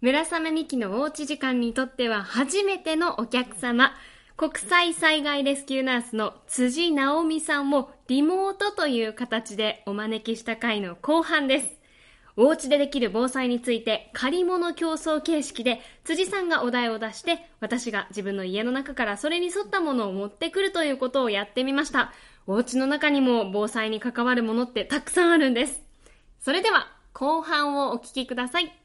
村雨美希のおうち時間にとっては初めてのお客様、国際災害レスキューナースの辻直美さんをリモートという形でお招きした回の後半です。お家でできる防災について借り物競争形式で辻さんがお題を出して私が自分の家の中からそれに沿ったものを持ってくるということをやってみました。お家の中にも防災に関わるものってたくさんあるんです。それでは後半をお聞きください。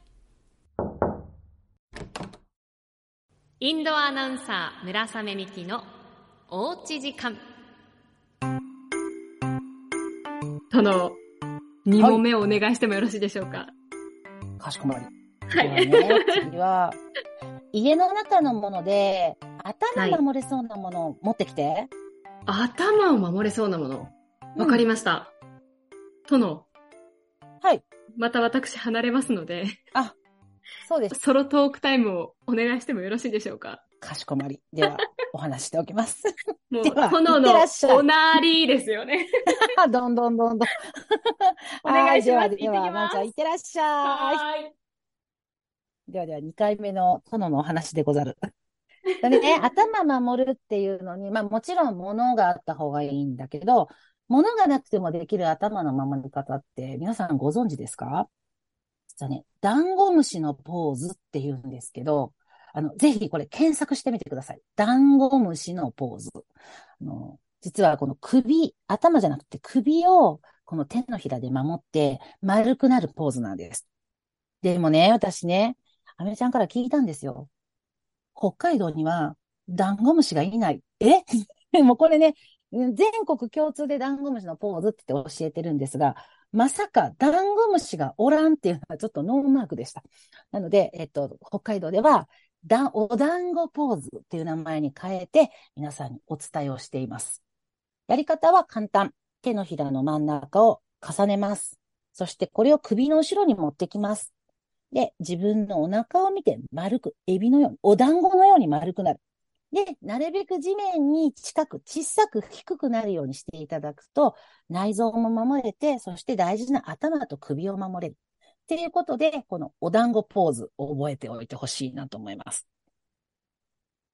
インドアナウンサー村雨美希のおうち時間。殿、2問目をお願いしてもよろしいでしょうか？かしこまり。はい。ではね、次は、家の中のもので、頭守れそうなものを持ってきて。頭を守れそうなもの？わかりました。殿、はい。また私離れますので、あ、そうです。ソロトークタイムをお願いしてもよろしいでしょうか？かしこまり。では、お話しておきます。もう、では殿いってらのおなりですよね。どんどんどんどん。お願いしますはでは、では、ますまずは、いってらっしゃい。い。ではでは、2回目の殿のお話でござる。ね、頭守るっていうのに、まあもちろん物があった方がいいんだけど、物がなくてもできる頭の守り方って皆さんご存知ですか？実はね、ダンゴムシのポーズって言うんですけど、あの、ぜひこれ検索してみてください。ダンゴムシのポーズ。あの、実はこの首、頭じゃなくて首をこの手のひらで守って丸くなるポーズなんです。でもね、私ね、アメちゃんから聞いたんですよ。北海道にはダンゴムシがいない。え？もうこれね、全国共通でダンゴムシのポーズって教えてるんですが、まさかダンゴムシがおらんっていうのはちょっとノーマークでした。なので、えっと、北海道では、だお団子ポーズっていう名前に変えて皆さんにお伝えをしています。やり方は簡単。手のひらの真ん中を重ねます。そしてこれを首の後ろに持ってきます。で、自分のお腹を見て丸く、エビのように、お団子のように丸くなる。で、なるべく地面に近く、小さく低くなるようにしていただくと、内臓も守れて、そして大事な頭と首を守れる。っていうことで、このお団子ポーズを覚えておいてほしいなと思います。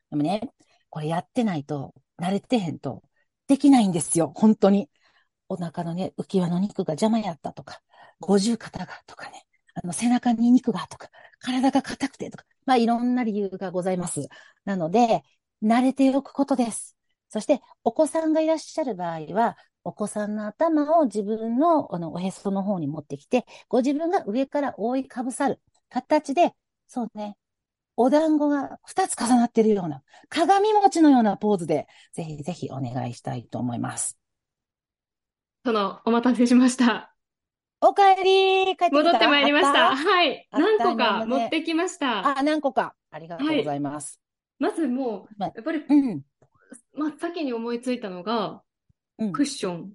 でもね、これやってないと、慣れてへんと、できないんですよ、本当に。お腹のね、浮き輪の肉が邪魔やったとか、五十肩がとかね、あの背中に肉がとか、体が硬くてとか、まあいろんな理由がございます。なので、慣れておくことです。そして、お子さんがいらっしゃる場合は、お子さんの頭を自分のあのおへその方に持ってきて、ご自分が上から覆いかぶさる形で、そうね、お団子が2つ重なっているような、鏡餅のようなポーズで、ぜひぜひお願いしたいと思います。殿、お待たせしました。おかえり帰ってきた戻ってまいりました。はい。何個か持ってきました。たあ、何個か。ありがとうございます。まずもう、まあやっぱりうん。真っ先に思いついたのが、うんクッション。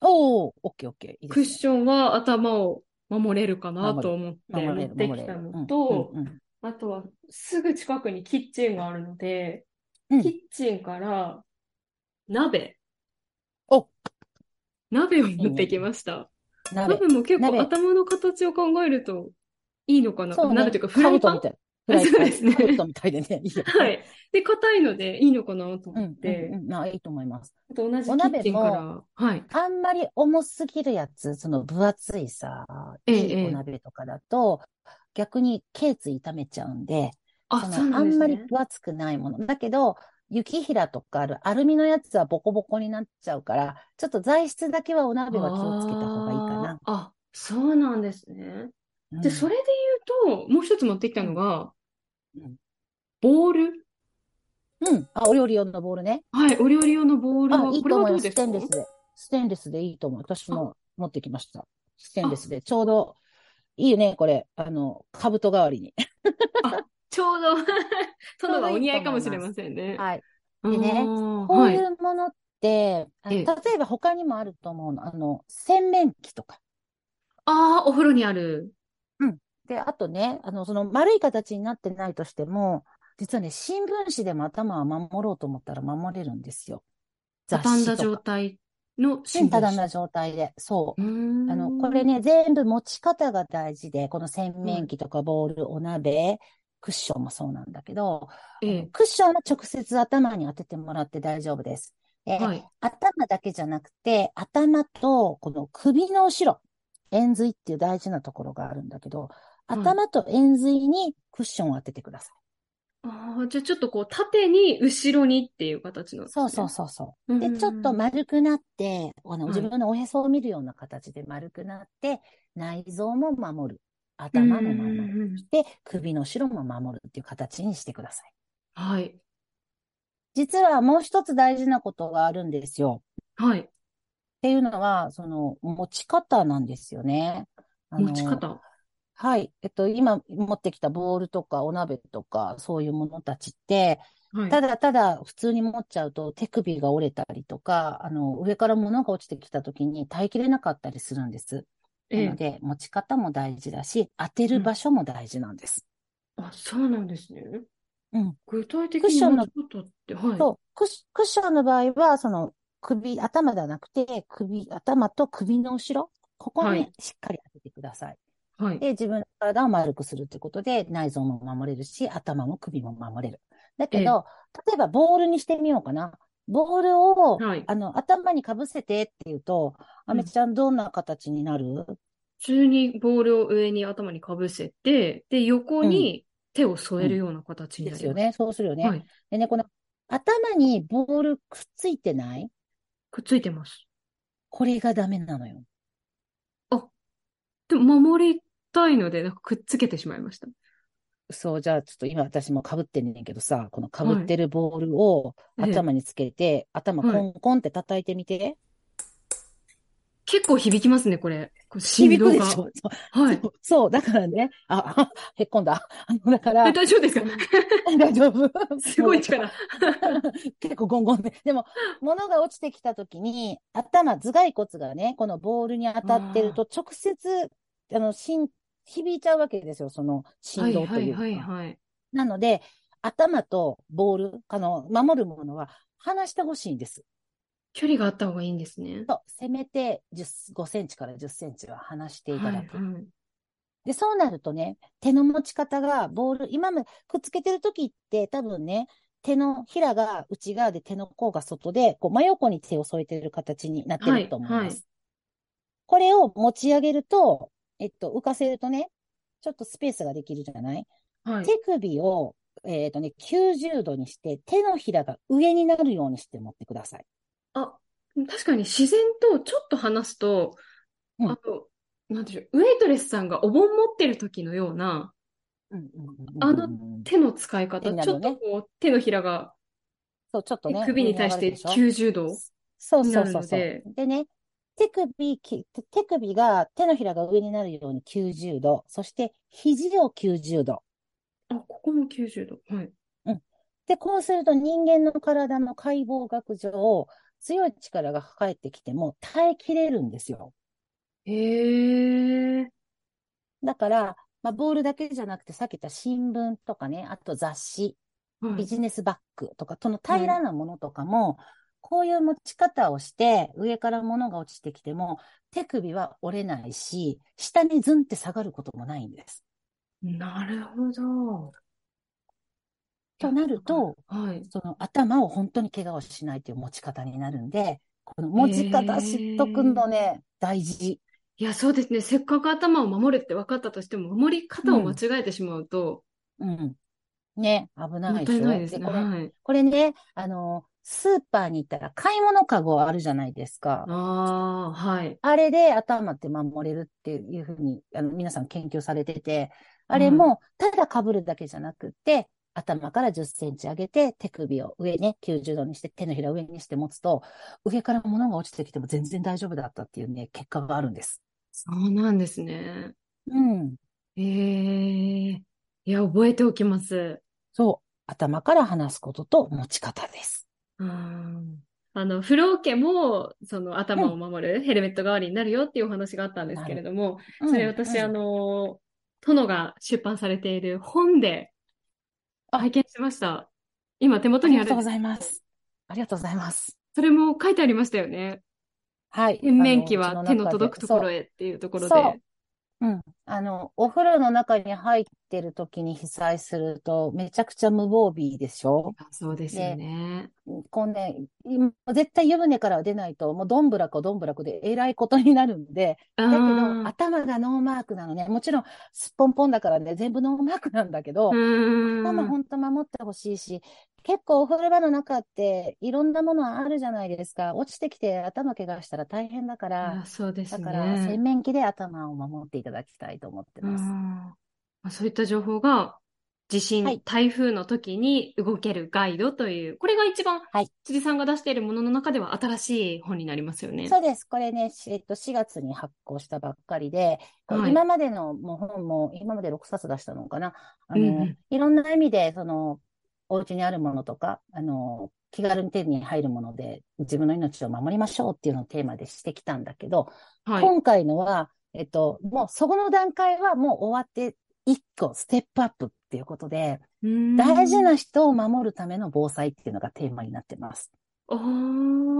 おー、オッケーオッケー。いいクッ。ションは頭を守れるかな守と思って持って。きたのうんと、うんうんあとはすぐ近くにキッチンがあるので、うんキッチンから鍋。お鍋を持ってきました。鍋。鍋も結構鍋頭の形を考えるといいのかな。そうね。鍋というかフライパン？兜みたい。フライパン。そうですね兜みたいでね。いいよ。はい。で、硬いのでいいのかなとうん、うん思って、うん。まあ、いいと思います。あと同じキお鍋ッチンから、はい。あんまり重すぎるやつ、その分厚いさ、ええいいお鍋とかだと、逆に頸椎痛めちゃうんで、あ、そのあんまり。分厚くないもの。だけど、雪平とかあるアルミのやつはボコボコになっちゃうから、ちょっと材質だけはお鍋は気をつけた方がいいかな。あそうなんですね。うんで、それで言うと、もう一つ持ってきたのがうん、ボール？うん。あ、お料理用のボールね。はい、お料理用のボールあ、は、いいことれ思います。ステンレスで。ステンレスでいいと思う。私も持ってきました。ステンレスで。ちょうど、いいよね、これ。あの、兜代わりに。ちょうど、殿どいいはお似合いかもしれませんね。はい。ででねここういうものって、あのええ例えば他にもあると思うの。あの、洗面器とか。ああ、お風呂にある。で、あとね、あの、その丸い形になってないとしても、実はね、新聞紙でも頭は守ろうと思ったら守れるんですよ。雑畳んだ。状態の真ただ新聞な状態で、そう。紙。うあの、これね、全部持ち方が大事で、この洗面器とかボール、お鍋、クッションもそうなんだけど、ええ、クッションは直接頭に当ててもらって大丈夫です。えーはい。頭だけじゃなくて、頭とこの首の後ろ、円髄っていう大事なところがあるんだけど、頭と円髄にクッションを当ててください。ああ、じゃあちょっとこう、縦に後ろにっていう形なんですね。そうそうそうそう。で、うんちょっと丸くなって、あの、はい自分のおへそを見るような形で丸くなって、内臓も守る。頭も守る。で、首の後ろも守るっていう形にしてください。はい。実はもう一つ大事なことがあるんですよ。はい。っていうのは、その、持ち方なんですよね。持ち方。はい。えっと、今持ってきたボールとかお鍋とか、そういうものたちって、はい。ただただ普通に持っちゃうと手首が折れたりとか、あの、上から物が落ちてきた時に耐えきれなかったりするんです。ええ。なので、持ち方も大事だし、当てる場所も大事なんです。あ、そうなんですね。うん。具体的クッションのって、はい。そう、クッシクッションの場合は、その、首、頭ではなくて、首、頭と首の後ろ、ここはいにしっかり当ててください。はい。で、自分の体を丸くするってことで、内臓も守れるし、頭も首も守れる。だけど、例えばボールにしてみようかな。ボールを、はいあの、頭にかぶせてって言うと、あめちゃんどんな形になる？普通にボールを上に頭にかぶせて、で、横に手を添えるような形になります。ですよね。そうするよね。はい。でね、この頭にボールくっついてない？くっついてます。これがダメなのよ。でも、守りたいので、なんかくっつけてしまいました。そう、じゃあちょっと今私も被ってんねんけどさ、この被ってるボールをええ頭につけて、頭コンコンって叩いてみて。結構響きますね、これ。こう振動が。響くでしょ？そうはい。そうそう、だからね、あ、あ へっこんだ。あの、だからえ、、大丈夫ですか？大丈夫。すごい力。結構ゴンゴンで。でも、物が落ちてきたときに、頭、頭蓋骨がね、このボールに当たってると、直接、あの、しん、響いちゃうわけですよ、そのは振いはいいう動とか。はいはい。なので、頭とボール、あの、守るものは離してほしいんです。距離があった方がいいんですね。そう、せめて10 5センチから10センチは離していただく。はいはいで、そうなるとね、手の持ち方が、ボール、今までくっつけてる時って多分ね、手のひらが内側で手の甲が外で、こう真横に手を添えてる形になってると思いはいはいます。これを持ち上げると、えっと、浮かせるとね、ちょっとスペースができるじゃない？はい。手首を、えっとね、90度にして、手のひらが上になるようにして持ってください。あ、確かに自然とちょっと離すと、うんあの、なんでしょう、ウェイトレスさんがお盆持ってる時のようなあの手の使い方、ちょっとこう手のひらがそう、ちょっとね、首に対して上に上がるでしょ？90度。そうになるそうそうそう。のででね、手首、き手首が、手のひらが上になるように90度、そして肘を90度。あ、ここも90度。はい。で、こうすると人間の体の解剖学上、強い力が返ってきても耐えきれるんですよ。へえ。だから、まあ、ボールだけじゃなくて、さっき言った新聞とかね、あと雑誌、はい。ビジネスバッグとか、その平らなものとかも、こういう持ち方をして、上から物が落ちてきても、手首は折れないし、下にズンって下がることもないんです。なるほど。となると、はい。その頭を本当に怪我をしないという持ち方になるんで、この持ち方知っとくのね、大事。いや、そうですね。せっかく頭を守るって分かったとしても、守り方を間違えてしまうと、うん。ね、危ないでしょ？いないですね。これ、はい。これね、あの、スーパーに行ったら買い物かごあるじゃないですか。ああ、はい。あれで頭って守れるっていうふうに、あの、皆さん研究されてて、あれも、ただ被るだけじゃなくて、頭から10センチ上げて、手首を上ね、90度にして、手のひら上にして持つと、上から物が落ちてきても全然大丈夫だったっていうね、結果があるんです。そうなんですね。うん。ええ。いや、覚えておきます。そう。頭から離すことと持ち方です。うんあの、フロー家も、その頭を守るヘルメット代わりになるよっていうお話があったんですけれども、それ私、うんあの、殿が出版されている本であ拝見しました。今手元あにあるりがとうございます。ありがとうございます。それも書いてありましたよね。はい。洗面器は手の届くところへ。へっていうところそうで。うん。あの、お風呂の中に入ってる時に被災すると、めちゃくちゃ無防備でしょ？あそうですよね。こうね、今絶対湯船から出ないと、もうどんぶらこどんぶらこでえらいことになるんで、だだけど、頭がノーマークなのね。もちろん、すっぽんぽんだからね、全部ノーマークなんだけど、頭本当守ってほしいし、結構お風呂場の中っていろんなものあるじゃないですか。落ちてきて頭怪我したら大変だから、あそうですね。だから洗面器で頭を守っていただきたいと思ってます。そういった情報が地震、はい台風の時に動けるガイドという、これが一番はい辻さんが出しているものの中では新しい本になりますよね。そうです。これね、しえっと、4月に発行したばっかりで、はい今までのもう本も、今まで6冊出したのかな。あの、うんうんいろんな意味で、その、お家にあるものとか、あの、気軽に手に入るもので、自分の命を守りましょうっていうのをテーマでしてきたんだけど、はい。今回のは、えっと、もうそこの段階はもう終わって、一個ステップアップっていうことで、大事な人を守るための防災っていうのがテーマになってます。あ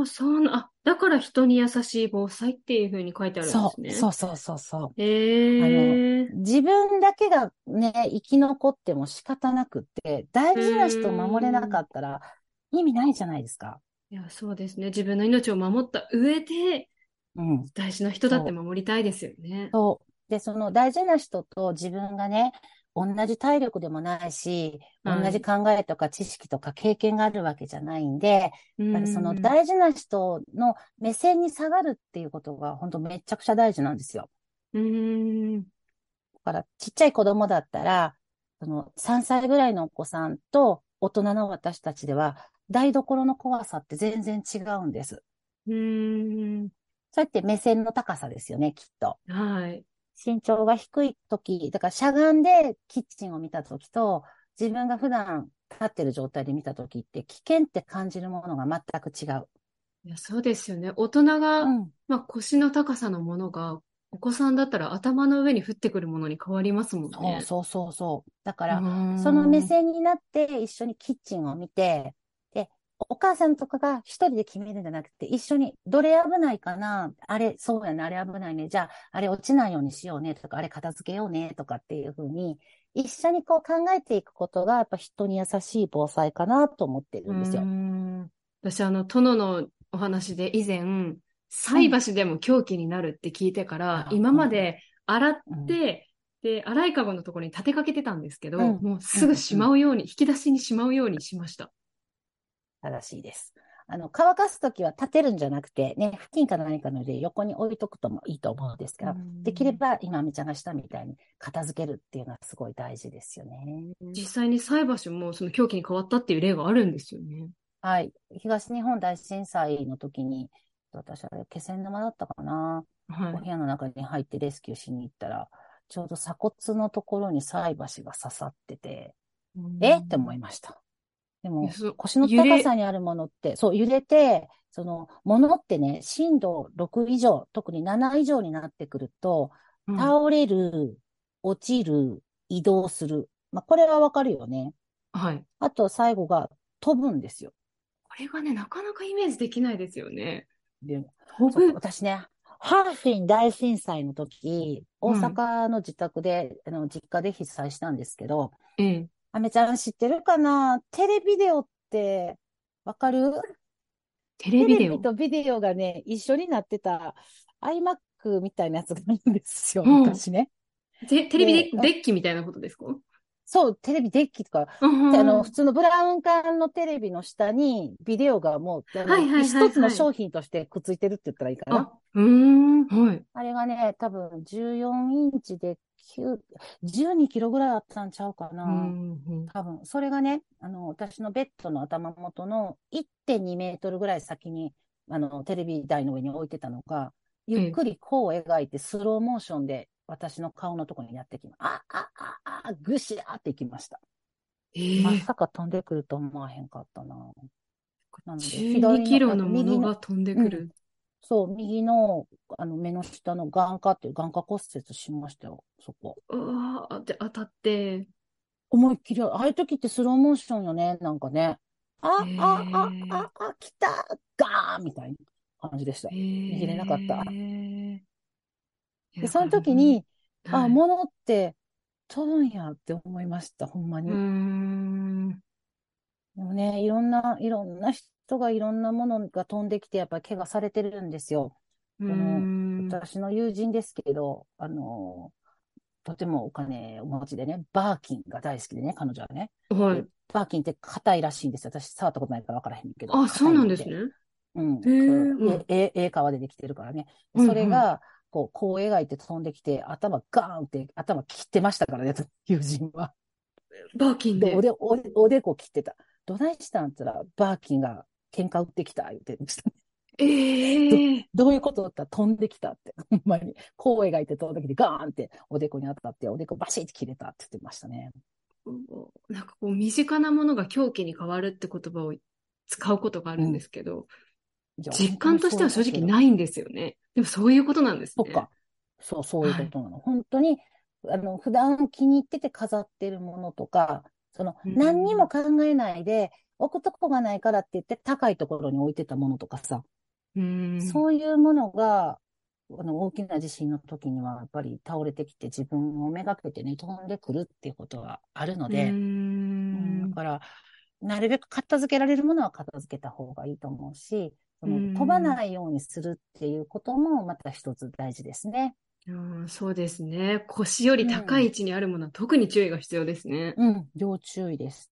あ、そうな、あ、だから人に優しい防災っていうふうに書いてあるんでそう、すね。そうそうそうそう。へえ。自分だけがね、生き残っても仕方なくって、大事な人を守れなかったら意味ないじゃないですか。いや、そうですね。自分の命を守った上で、うん。大事な人だって守りたいですよね。そう。で、その大事な人と自分がね、同じ体力でもないし、はい同じ考えとか知識とか経験があるわけじゃないんで、やっぱりそのうん大事な人の目線に下がるっていうことが本当めちゃくちゃ大事なんですよ。うん。だから、ちっちゃい子供だったら、その3歳ぐらいのお子さんと大人の私たちでは、台所の怖さって全然違うんです。うん。そうやって目線の高さですよね、きっと。はい。身長が低い時、だからしゃがんでキッチンを見た時と、自分が普段立ってる状態で見た時って、危険って感じるものが全く違う。いや、そうですよね。大人が、うん。まあ、腰の高さのものが、お子さんだったら頭の上に降ってくるものに変わりますもんそうね。そうそうそう。だから、うんその目線になって一緒にキッチンを見て、で、お母さんとかが一人で決めるんじゃなくて、一緒にどれ危ないかな？あれ、そうやね、あれ危ないね。じゃあ、あれ落ちないようにしようねとか、あれ片付けようねとかっていうふうに、一緒にこう考えていくことが、やっぱ人に優しい防災かなと思ってるんですよう。ん私、あの、殿のお話で以前、菜箸でも凶器になるって聞いてから、うん今まで洗っうんて、で、洗いかごのところに立てかけてたんですけど、うんもうすぐしまうように、引き出しにしまうようにしました。正しいです。あの、乾かすときは立てるんじゃなくて、ね、布巾か何かので横に置いとくともいいと思うんですが、うんできれば今、みちゃんがしたみたいに片付けるっていうのはすごい大事ですよね。実際に菜箸もその凶器に変わったっていう例があるんですよね。はい。東日本大震災の時に、私は気仙沼だったかな。はいお部。屋の中に入ってレスキューしに行ったら、ちょうど鎖骨のところに菜箸が刺さってて、え？って思いました。でも腰の高さにあるものって、そう、揺れて、その、ものってね、震度6以上、特に7以上になってくると、うん倒れる、落ちる、移動する。まあ、これはわかるよね。はい。あと、最後が飛ぶんですよ。これがね、なかなかイメージできないですよね。で。私ね、ハーフィン大震災の時、大はい阪の自宅で、あの、実家で被災したんですけど、ええ。アメちゃん知ってるかな？テレビデオって、わかる？テレビデオ？テレビ。とビデオがね、一緒になってた iMac みたいなやつがあるんですよ、うん。昔ね。テテレビデッキみたいなことですか？そう、テレビデッキとか、うんであの、普通のブラウン管のテレビの下にビデオがもう、はいはい一つの商品としてくっついてるって言ったらいいかな。あ、うーん、はい。あれがね、多分14インチで9、12キロぐらいあったんちゃうかな。うんうん多分、それがね、あの、私のベッドの頭元の1.2メートルぐらい先に、あの、テレビ台の上に置いてたのが、ゆっくり弧を描いてスローモーションで私の顔のところにやってきまあ、あ、あ、あ、ぐしゃーっていきました。ええまさか飛んでくると思わへんかったな。なので12キロのものが飛んでくる。そう、右の、あの、目の下の眼下っていう眼下骨折しましたよ、そこ。うわーで、当たって。思いっきり、ああいう時ってスローモーションよね、なんかね。あ、あ、あ、あ、あ、来た、ガーンみたいな。感じでした。握握れなかったでで、その時、に、あ、はい物って飛ぶんやって思いました、ほんまに。でもね、いろんな、いろんな人がいろんなものが飛んできて、やっぱり怪我されてるんですよ。私の友人ですけど、あの、とてもお金をお持ちでね、バーキンが大好きでね、彼女はね。はい。バーキンって硬いらしいんですよ。私触ったことないから分からへんけど。あ、そうなんですね。うん。え、え、ええ革でできてるからね。それが、こう、こう描いて飛んできて、頭ガーンって、頭切ってましたからね、友人は。バーキンでで、お。で、おで、おでこ切ってた。どないしたんったら、バーキンが喧嘩売ってきた、言ってましたね。ええ どういうことだったら飛んできたって。ほんまに。こう描いて飛んできて、ガーンっておでこに当たって、おでこバシッて切れたって言ってましたね。なんかこう、身近なものが狂気に変わるって言葉を使うことがあるんですけど、いや実感としては正直い。ないんですよね。でもそういうことなんですね。そっか。そう、そういうことなの。本当に、あの、普段気に入ってて飾ってるものとか、その、うん何にも考えないで、置くとこがないからって言って高いところに置いてたものとかさ、うーん。そういうものが、あの、大きな地震の時には、やっぱり倒れてきて自分をめがけてね、飛んでくるっていうことはあるので、うんんだから、なるべく片付けられるものは片付けた方がいいと思うし、そのうん飛ばないようにするっていうこともまた一つ大事ですね。うんそうですね。腰より高い位置にあるものは特に注意が必要ですね。うん、要注意です。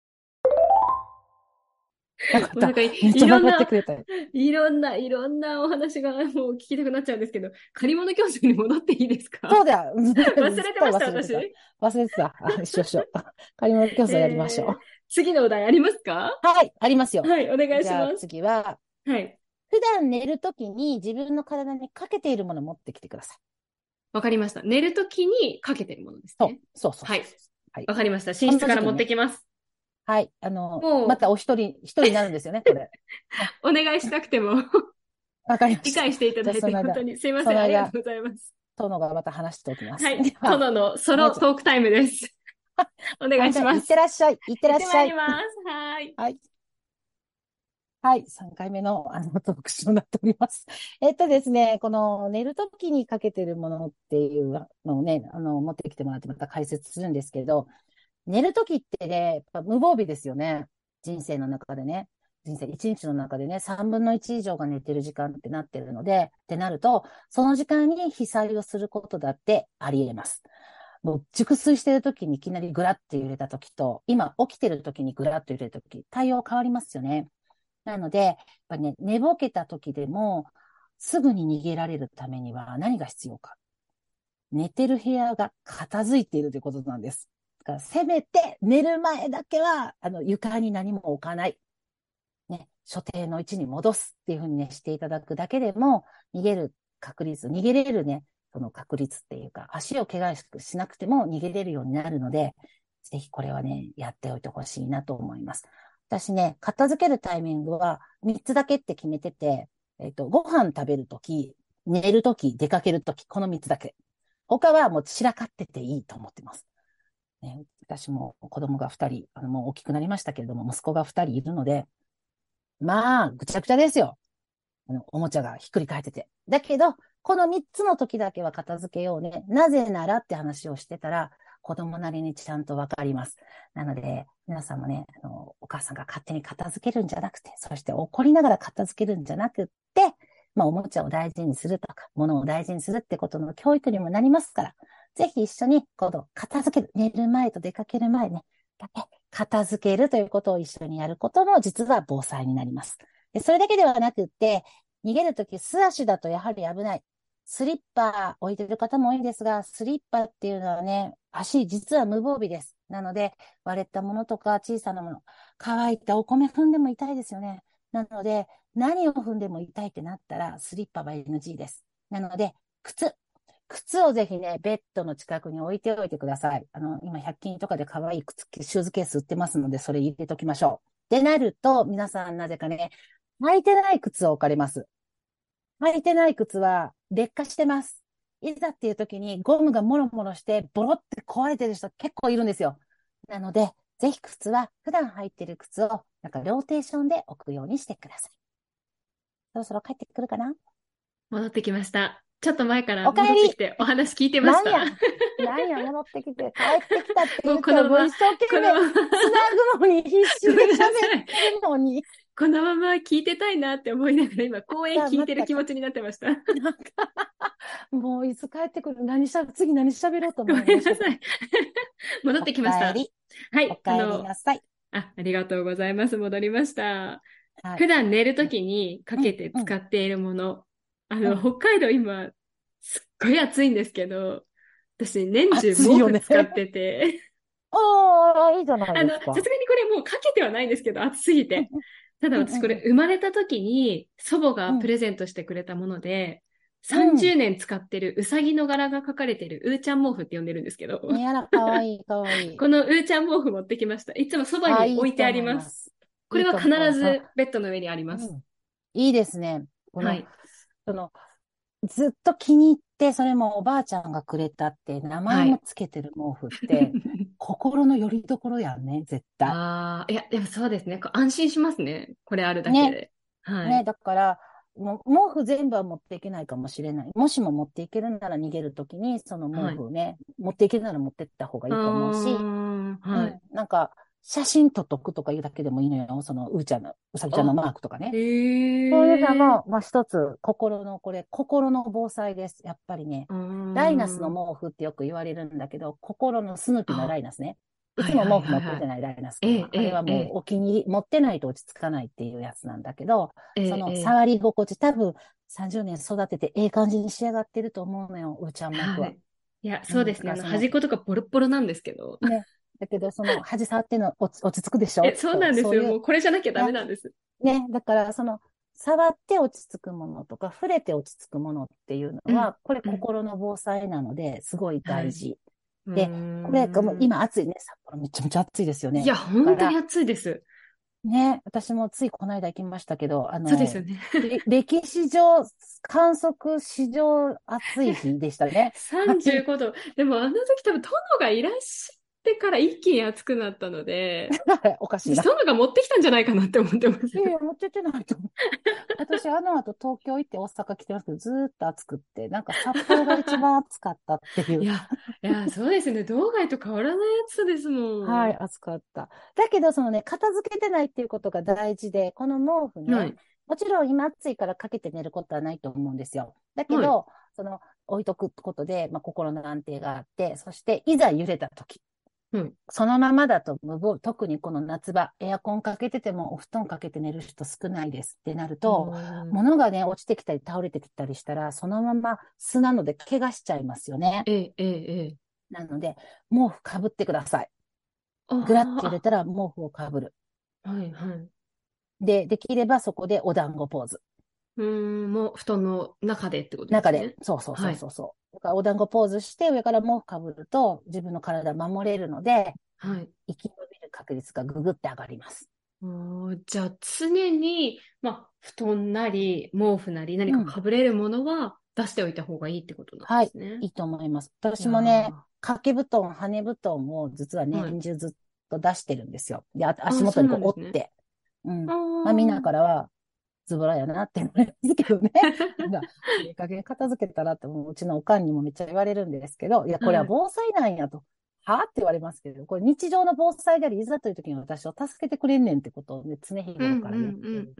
なんかいろんなってくれたよ。いろんな、いろんなお話がもう聞きたくなっちゃうんですけど、借り物教室に戻っていいですか？そうだ。忘 忘れてました、私。忘れてた。あ、一緒一緒。借り物競争やりましょう。えー次のお題ありますか？はい、ありますよ。はい、お願いしじゃあます。次は、はい。普段寝るときに自分の体にかけているものを持ってきてください。わかりました。寝るときにかけてるものですそうね。、そうそう。はい。はいわかりました。寝室から持ってきます。はい。あのもう、またお一人、一人になるんですよね、これ。お願いしなくてもわかりました。理解していただいて、本当にすいません。ありがとうございます。殿がまた話しておきます。はい。殿のソロトークタイムです。お願いします。はいいってらっしゃい。いってらっしゃい行ってまいり。ます。はい。はい。はい。3回目の、あの、特集になっております。えっとですね、この寝るときにかけてるものっていうのをね、あの、持ってきてもらってまた解説するんですけど、寝るときってね、無防備ですよね。人生の中でね。人生1日の中でね、3分の1以上が寝てる時間ってなってるので、ってなると、その時間に被災をすることだってあり得ます。もう熟睡してるときにいきなりグラッて揺れたときと、今起きてるときにグラッと揺れたとき、対応変わりますよね。なので、やっぱね、寝ぼけたときでも、すぐに逃げられるためには何が必要か。寝てる部屋が片付いているということなんです。かせめて寝る前だけは、あの、床に何も置かない。ね、所定の位置に戻すっていうふうにね、していただくだけでも、逃げる確率、逃げれるね、その確率っていうか、足を怪我しなくても逃げれるようになるので、ぜひこれはね、やっておいてほしいなと思います。私ね、片付けるタイミングは3つだけって決めてて、えっと、ご飯食べるとき、寝るとき、出かけるとき、この3つだけ。他はもう散らかってていいと思ってます。ね、私も子供が2人、あの、もう大きくなりましたけれども、息子が2人いるので、まあ、ぐちゃぐちゃですよ。あの、おもちゃがひっくり返ってて。だけど、この3つの時だけは片付けようね。なぜならって話をしてたら、子供なりにちゃんとわかります。なので、皆さんもね、あの、お母さんが勝手に片付けるんじゃなくて、そして怒りながら片付けるんじゃなくって、まあ、おもちゃを大事にするとか、物を大事にするってことの教育にもなりますから、ぜひ一緒に、この片付ける、寝る前と出かける前ね、片付けるということを一緒にやることも実は防災になります。でそれだけではなくって、逃げるとき素足だとやはり危ない。スリッパ置いてる方も多いんですが、スリッパっていうのはね、足実は無防備です。なので、割れたものとか小さなもの、乾いたお米踏んでも痛いですよね。なので、何を踏んでも痛いってなったら、スリッパは NG です。なので、靴。靴をぜひね、ベッドの近くに置いておいてください。あの、今、100均とかで可愛い靴、シューズケース売ってますので、それ入れときましょう。ってなると、皆さんなぜかね、履いてない靴を置かれます。履いてない靴は劣化してます。いざっていう時にゴムがもろもろしてボロって壊れてる人結構いるんですよ。なので、ぜひ靴は普段履いてる靴をなんかローテーションで置くようにしてください。そろそろ帰ってくるかな？戻ってきました。ちょっと前から戻ってきてお話聞いてました。なんや、なんや、戻ってきて、帰ってきたって言ってもうもう一生懸命まま、つなぐのに必死で喋ってい。るのに、このまま聞いてたいなって思いながら今、公演聞いてる気持ちになってました。なんか、もういつ帰ってくる何しゃ、次何喋ろうとご思めんなさい。戻ってきました。はい。お帰りあの、なさい。あ、ありがとうございます。戻りました。はい普段寝るときにかけて使っているもの。あの、うん北海道今、すっごい暑いんですけど、私年中毛布使ってて、ああ、いいじゃないですか。さすがにこれもうかけてはないんですけど、暑すぎて。ただ私これ生まれた時に祖母がプレゼントしてくれたもので、うん30年使ってるうさぎの柄が描かれてるうーちゃん毛布って呼んでるんですけど、うんやら、かわいい、かわいい。このうーちゃん毛布持ってきました。いつもそばあに置いてありま。すこれはい必ずベッドの上にあります。うんいいですね。この、はい。その、ずっと気に入って、それもおばあちゃんがくれたって、名前もつけてる毛布って、心の拠り所やんね、絶対。ああ、いや、でもそうですね。安心しますね。これあるだけで。はい。ね、だから、もう毛布全部は持っていけないかもしれない。もしも持っていけるなら逃げるときに、その毛布をね、持っていけるなら持ってった方がいいと思うし、はい。うんなんか、写真撮っとくとかいうだけでもいいのよ。その、うーちゃんの、うさぎちゃんのマークとかね。そういうのも、まあ一つ、心の、これ、心の防災です。やっぱりね、ライナスの毛布ってよく言われるんだけど、心のスヌーピーのライナスね。あいつも毛布持っててないライナスええあれはもええうお気に入り、持ってないと落ち着かないっていうやつなんだけど、ええそのええ触り心地、多分30年育ててええ感じに仕上がってると思うのよ、うーちゃん毛布は。はい。いや、そうですね。あの、端っことかボロッボロなんですけど。ね。だけど、その、端触ってんの落ち落ち着くでしょ？え、そうなんですよ。そういうもうこれじゃなきゃダメなんです。ね、だからその、触って落ち着くものとか、触れて落ち着くものっていうのは、これうん心の防災なので、すごい大事。うでこれがもう今暑いね、札幌めちゃめちゃ暑いですよね。いや、本当に暑いです。ね、私もついこの間行きましたけど、あの、そうですよね。れ歴史上、観測史上暑い日でしたね。35度。でもあの時多分殿がいらっしゃってから一気に暑くなったので、おかしいな。殿が持ってきたんじゃないかなって思ってますい。やいや、持ってってないと思う。私、あの後東京行って大阪来てますけど、ずーっと暑くって、なんか札幌が一番暑かったっていう。いや、いや、そうですね。道外と変わらない暑さですもん。はい、暑かった。だけど、そのね、片付けてないっていうことが大事で、この毛布ね、はい。もちろん今暑いからかけて寝ることはないと思うんですよ。だけど、その置いとくことで、まあ、心の安定があって、そしていざ揺れた時、うんそのままだと無防、特にこの夏場、エアコンかけててもお布団かけて寝る人少ないですってなると、うん物がね、落ちてきたり倒れてきたりしたら、そのまま素なので怪我しちゃいますよね。ええ、ええ、ええ。なので、毛布かぶってください。あぐらって揺れたら毛布をかぶる。あはい、はい。で、できればそこでお団子ポーズ。うーん、もう布団の中でってことですね。中で、そうそうそうそうそう。だからお団子ポーズして上から毛布かぶると自分の体守れるので、はい。生き延びる確率がぐぐって上がります。あーじゃあ常に、まあ、布団なり、毛布なり、何か被れるものは出しておいた方がいいってことなんですね。いいと思います。私もね、あ掛け布団、羽布団も実ははい年中ずっと出してるんですよ。で、あ足元にこう折って。うん。あみんなからは、ズボラやなって思います けどね。なんかいい加減片付けたらって、もううちのおかんにもめっちゃ言われるんですけど、いや、これは防災なんやと。はあ？って言われますけど、これ日常の防災であり、いざという時に私を助けてくれんねんってことをね、常日うん頃から言って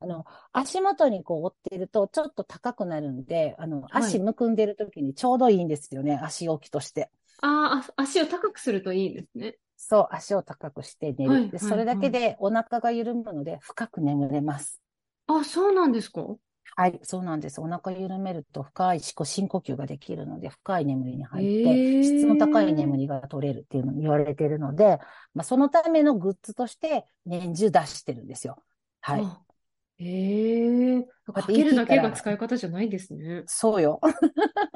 あの、足元にこう折っているとちょっと高くなるんで、あの、はい足むくんでる時にちょうどいいんですよね、足置きとして。あーあ、足を高くするといいですね。そう、足を高くして寝る。で、はいはいそれだけでお腹が緩むので深く眠れます。あ、そうなんですか？はい、そうなんです。お腹緩めると深い深呼吸ができるので、深い眠りに入っへて、ー質の高い眠りが取れるっていうのに言われているので、まあ、そのためのグッズとして年中出してるんですよ。はい。あへえ。かけるだけが使い方じゃないんですね。そうよ。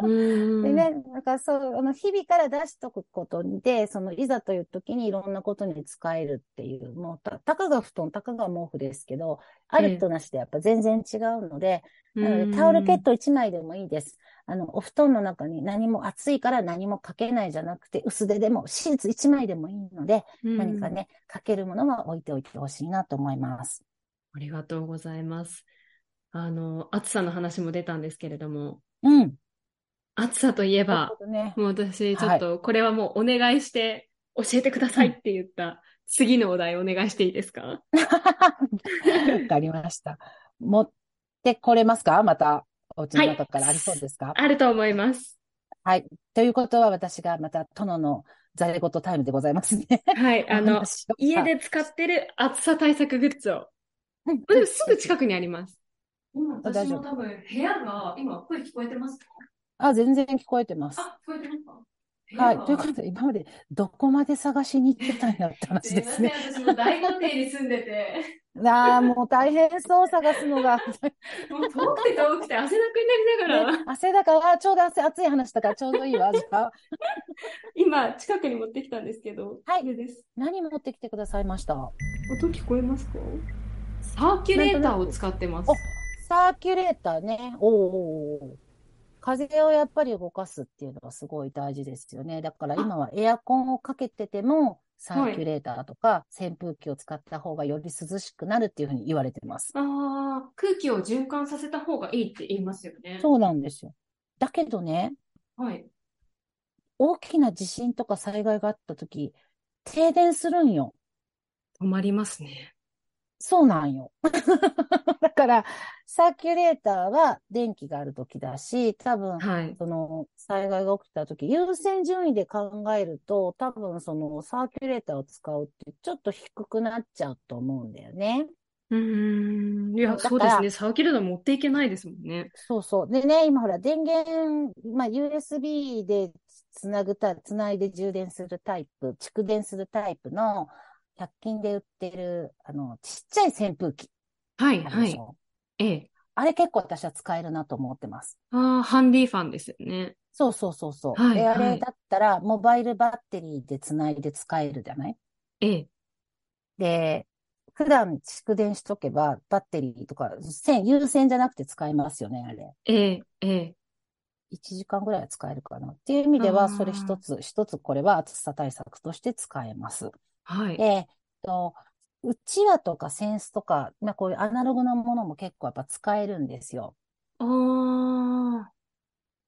うーん。でね、だからそう、あの、日々から出しとくことで、その、いざという時にいろんなことに使えるっていう、もう、た、たかが布団、たかが毛布ですけど、あるとなしでやっぱ全然違うので、なので、タオルケット1枚でもいいです。あの、お布団の中に何も暑いから何もかけないじゃなくて、薄手でも、シーツ1枚でもいいので、うん何かね、かけるものは置いておいてほしいなと思います。ありがとうございます。あの、暑さの話も出たんですけれども、うん。暑さといえばね。もう私、ちょっと、これはもうお願いして、教えてくださいって言った、次のお題お願いしていいですか？わかりました。持ってこれますか？また、お家の中からありそうですか？あると思います。はい。ということは、私がまた、殿のざれ言タイムでございますね。はい、あおの、家で使ってる暑さ対策グッズを。うんでもすぐ近くにあります。今、私も多分部屋が、今声聞こえてますか？あ、全然聞こえてます。あ、聞こえてますか？はい。ということで、今までどこまで探しに行ってたんやって話ですね。すいません、私も大豪邸に住んでて、ああ、もう大変そう、探すのが。もう遠くて遠くて汗だくになりながら、ね汗だから、ちょうど汗、暑い話だからちょうどいいわ。じゃあ、今近くに持ってきたんですけど、はい。何持ってきてくださいました？音聞こえますか？サーキュレーターを使ってますお。サーキュレーターね。おーおーおー風をやっぱり動かすっていうのはすごい大事ですよね。だから今はエアコンをかけてても、サーキュレーターとか扇風機を使った方がより涼しくなるっていうふうに言われてます。ああ、空気を循環させた方がいいって言いますよね。そうなんですよ。だけどね、はい。大きな地震とか災害があった時、停電するんよ。止まりますね。そうなんよ。だから、サーキュレーターは電気がある時だし、多分、はい。その災害が起きた時、優先順位で考えると、多分そのサーキュレーターを使うってちょっと低くなっちゃうと思うんだよね。うーん。いや、そうですね。サーキュレーター持っていけないですもんね。そうそう。でね、今ほら、電源、まあ、USB でつなぐた、つないで充電するタイプ、蓄電するタイプの、100均で売ってる、あの、ちっちゃい扇風機はい、はい。ええ。あれ結構私は使えるなと思ってます。ああ、ハンディファンですよね。そうそうそうそう。はいで、あはいれだったら、モバイルバッテリーでつないで使えるじゃない？ええ。で、普段蓄電しとけば、バッテリーとか、線、有線じゃなくて使えますよね、あれ。ええ、ええ。1時間ぐらいは使えるかな。っていう意味では、それ一つ、一つこれは暑さ対策として使えます。はい。で、えっと、うちわとかセンスとか、まあこういうアナログなものも結構やっぱ使えるんですよ。ああ、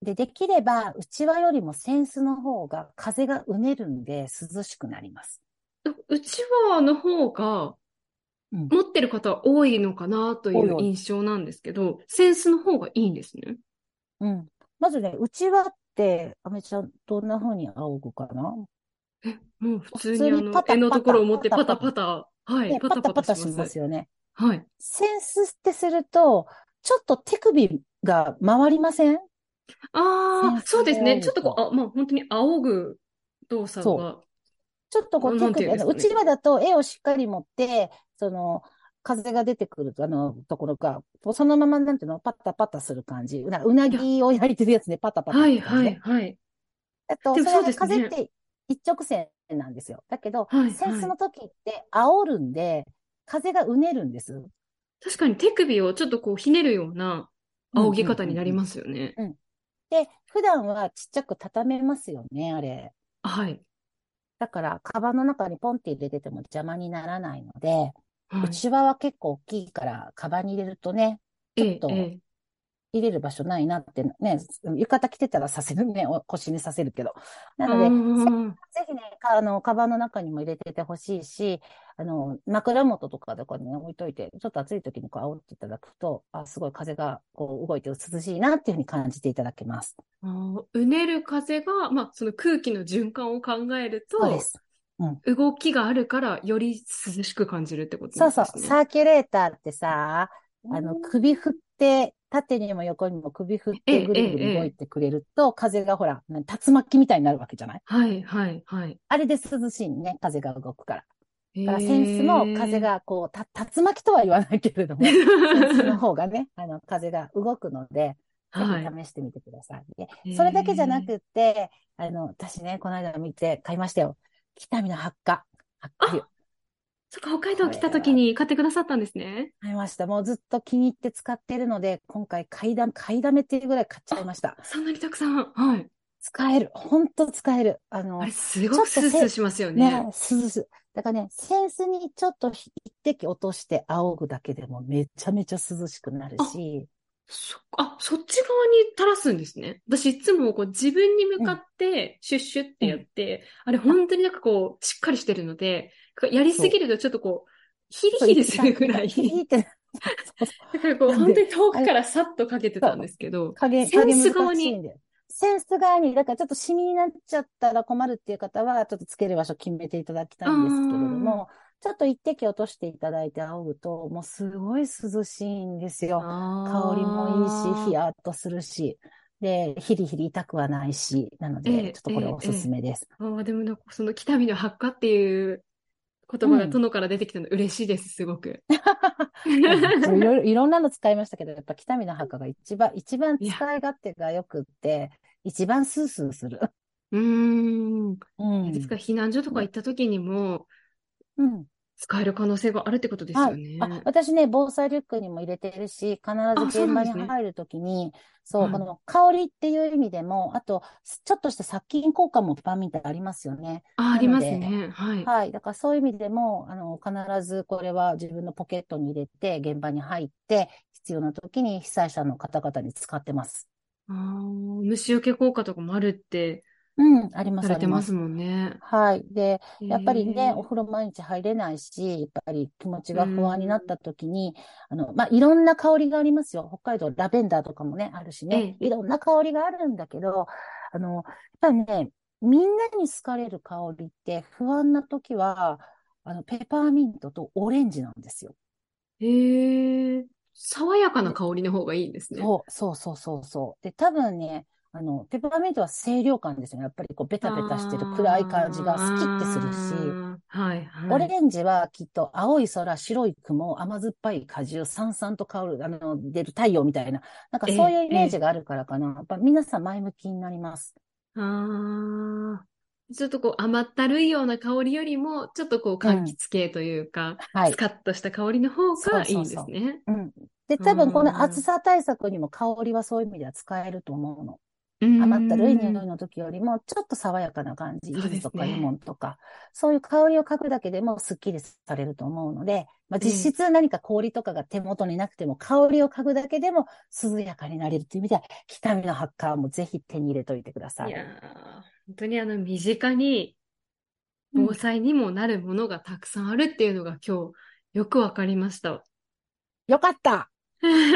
で、できれば、うちわよりもセンスの方が風がうねるんで涼しくなります。ううちわの方がうん持ってる方は多いのかなという印象なんですけど、センスの方がいいんですね。うん。まずね、うちわって、あめちゃん、どんな風に仰ぐかな？もう普通にあのにパタ柄のところを持ってパタパタはい、ね、パタパタします。よね。はい。センスってすると、ちょっと手首が回りません？ああ、そうですね。ちょっとこう、あ、まあ本当に仰ぐ動作が。ちょっとこう手首、うねうちわだと絵をしっかり持って、その、風が出てくるあのところが、そのままなんていうの、パタパタする感じ。うな、ぎを焼いてるやつね、パタパタっはい。はい、はい。えっと、それ風って一直線なんですよ。だけど、はいセンスの時って煽るんで、風がうねるんです。確かに手首をちょっとこうひねるような仰ぎ方になりますよね。で、普段はちっちゃく畳めますよね、あれ。はい。だから、カバンの中にポンって入れてても邪魔にならないので、は内輪は結構大きいから、カバンに入れるとね、い。ちょっとええ、ええ入れる場所ないなってね、浴衣着てたらさせるね、お腰にさせるけど。なので、ぜひね、かあの、カバンの中にも入れててほしいし、あの、枕元とかとかにね、置いといて、ちょっと暑い時にこう煽っていただくと、あ、すごい風がこう動いて涼しいなっていうふうに感じていただけます。うねる風が、まあ、その空気の循環を考えるとそうで、す。動きがあるから、より涼しく感じるってことそうそう、なんですね。サーキュレーターってさ、あの、首振って、縦にも横にも首振っええてぐるぐええる動いてくれると、風がほら、な竜巻みたいになるわけじゃない？はい、はい、はい。あれで涼しいね、風が動くから。へだからセンスも風ー。がこう、た、竜巻とは言わないけれども、センスの方がね、あの、風が動くので、ぜはい。ひ試してみてください。でへーそれだけじゃなくって、あの、私ね、この間見て買いましたよ。北見のハッカ。ハッカリュそっか、北海道来た時に買ってくださったんですね。買いました。もうずっと気に入って使ってるので、今回買いだ、買いだめっていうぐらい買っちゃいました。そんなにたくさん。はい。使える。ほんと使える。あのあれ、、すごくスースーしますよね、ね。すずす。だからね、扇子にちょっと一滴落として仰ぐだけでもめちゃめちゃ涼しくなるし、そ、あ、そっち側に垂らすんですね。私いつもこう自分に向かってシュッシュってやって、あれ本当になんかこうしっかりしてるので、やりすぎるとちょっとこう、ヒリヒリするぐらい。だ からこう本当に遠くからさっとかけてたんですけど、加減、センス側に。センス側に、だからちょっとシミになっちゃったら困るっていう方は、ちょっとつける場所決めていただきたいんですけれども、ちょっと一滴落としていただいて仰ぐと、もうすごい涼しいんですよ。香りもいいし、ヒやヤッとするし、で、ヒリヒリ痛くはないし、なのええで、ちょっとこれおすすめです。ああ、でもなんかその北見の発火っていう言葉がうん殿から出てきたの嬉しいです、すごく。いろいろ、んなの使いましたけど、やっぱ北見の墓が一番、一番使い勝手が良くって、一番スースーする。うーん。うん。ですから避難所とか行った時にもうん。使える可能性があるってことですよね。あ、私ね、防災リュックにも入れてるし、必ず現場に入るときに、そう、はいこの香りっていう意味でも、あと、ちょっとした殺菌効果もパンミンってありますよね。あ、ありますね。はい。はい。だからそういう意味でも、あの、必ずこれは自分のポケットに入れて、現場に入って、必要な時に被災者の方々に使ってます。あー虫除け効果とかもあるってうん、あります、されてますす。もんね。はい。で、やっぱりね、お風呂毎日入れないし、やっぱり気持ちが不安になった時に、あの、まあ、いろんな香りがありますよ。北海道ラベンダーとかもね、あるしね、ええいろんな香りがあるんだけど、あの、やっぱりね、みんなに好かれる香りって不安な時は、あの、ペパーミントとオレンジなんですよ。へえ、爽やかな香りの方がいいんですね。そう、そうそうそうそう。で、多分ね、あの、ペパーミントは清涼感ですよね。やっぱりこう、ベタベタしてる暗い感じが好きってするし、はい、はい。オレンジはきっと青い空、白い雲、甘酸っぱい果汁、さんさんと香る、あの、出る太陽みたいな、なんかそういうイメージがあるからかな。やっぱ皆さん前向きになります。ああ、ちょっとこう甘ったるいような香りよりも、ちょっとこう柑橘系というか、はいス。カッとした香りの方がいいんですそうね。うん。で、多分こうんの暑さ対策にも香りはそういう意味では使えると思うの。うーん甘ったるい匂いの時よりも、ちょっと爽やかな感じ、柚子とかレモンとか、そういう香りを嗅ぐだけでもスッキリされると思うので、まあ、実質何か氷とかが手元になくても、香りを嗅ぐだけでも涼やかになれるという意味では、北見のハッカーもぜひ手に入れといてください。いやー、本当にあの身近にうん防災にもなるものがたくさんあるっていうのが今日よくわかりました。よかった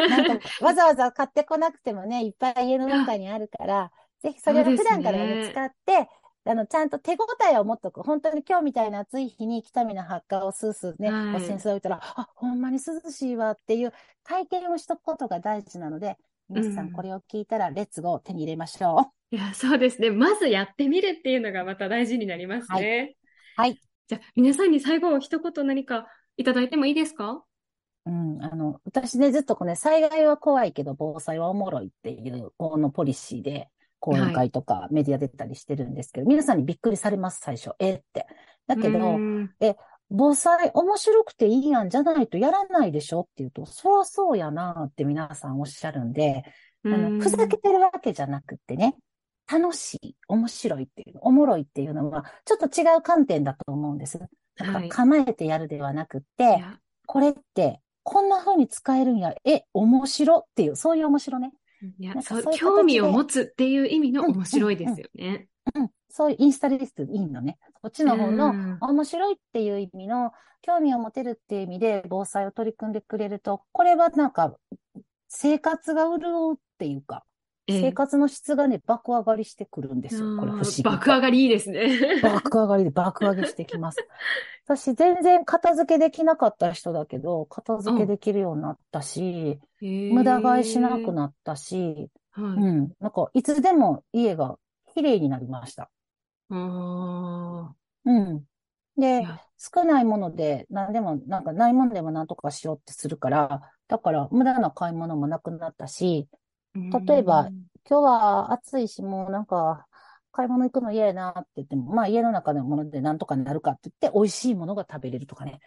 なんか、わざわざ買ってこなくてもね、いっぱい家の中にあるから、ぜひそれを普段からね、ね使って、あの、ちゃんと手応えを持っとく。本当に今日みたいな暑い日に北見のハッカーをスースーね、はいこう扇子で置いたら、あ、ほんまに涼しいわっていう体験をしとくことが大事なので、皆さうんんこれを聞いたら、レッツゴー手に入れましょう。いや、そうですね。まずやってみるっていうのがまた大事になりますね。はい。じゃあ、皆さんに最後一言何かいただいてもいいですか？うん、あの、私ね、ずっとこうね、災害は怖いけど防災はおもろいっていう、このポリシーで、講演会とかメディア出たりしてるんですけど、皆さんにびっくりされます、最初。えって。だけど、うーん防災面白くていいやんじゃないとやらないでしょって言うと、そらそうやなって皆さんおっしゃるんで、あの、ふざけてるわけじゃなくってね、楽しい、面白いっていう、おもろいっていうのは、ちょっと違う観点だと思うんです。なんはいか構えてやるではなくって、いやこれって、こんな風に使えるんや、え、面白？っていう、そういう面白ね。いや、そう、興味をで持つっていう意味のうん面白いですよね。うん、そういうインスタリストでいいのね。こっちの方のうん面白いっていう意味の、興味を持てるっていう意味で防災を取り組んでくれると、これはなんか、生活が潤うっていうか、ええ生活の質がね、爆上がりしてくるんですよ。これ不思議と。爆上がりいいですね。爆上がりで爆上げしてきます。私、全然片付けできなかった人だけど、片付けできるようになったし、無駄買いしなくなったし、はい。うん。なんか、いつでも家が綺麗になりました。あうん。あ。で少ないもので、何でも、なんかないものでも何とかしようってするから、だから無駄な買い物もなくなったし、例えばうん今日は暑いし、もうなんか、買い物行くの嫌やなって言っても、まあ家の中のもので何とかなるかって言って、美味しいものが食べれるとかね。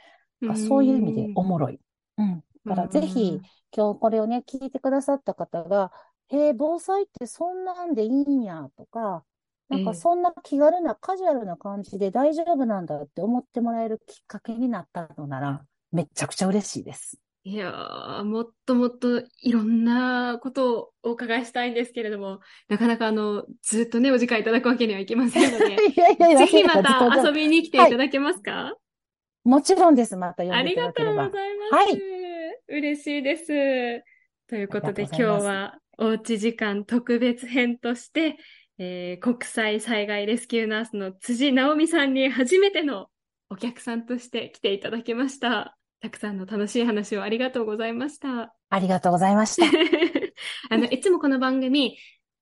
そういう意味でおもろい。うん。だからぜひ、今日これをね、聞いてくださった方が、へえ、防災ってそんなんでいいんやとか、なんええかそんな気軽なカジュアルな感じで大丈夫なんだって思ってもらえるきっかけになったのなら、めちゃくちゃ嬉しいです。いやー、もっともっといろんなことをお伺いしたいんですけれども、なかなかあの、ずっとね、お時間いただくわけにはいきませんので、いやいやいや、ぜひまた遊びに来ていただけますか？もちろんです。また呼んでいありがとうごただければ。ざいます。はい嬉しいです。ということで今日はおうち時間特別編として、えー国際災害レスキューナースの辻直美さんに初めてのお客さんとして来ていただきました。たくさんの楽しい話をありがとうございました。ありがとうございました。あの、いつもこの番組、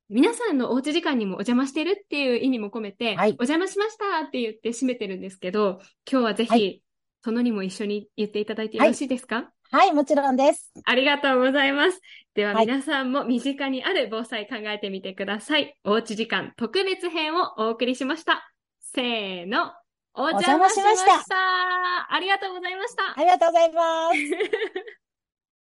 皆さんのおうち時間にもお邪魔してるっていう意味も込めて、はいお邪魔しましたって言って締めてるんですけど、今日はぜはひ、そのにも一緒に言っていただいてよろしいですか、はい、もちろんです。ありがとうございます。でははい皆さんも身近にある防災考えてみてください。おうち時間特別編をお送りしました。せーの。お邪魔しました。ありがとうございましたあ。りがとうございます。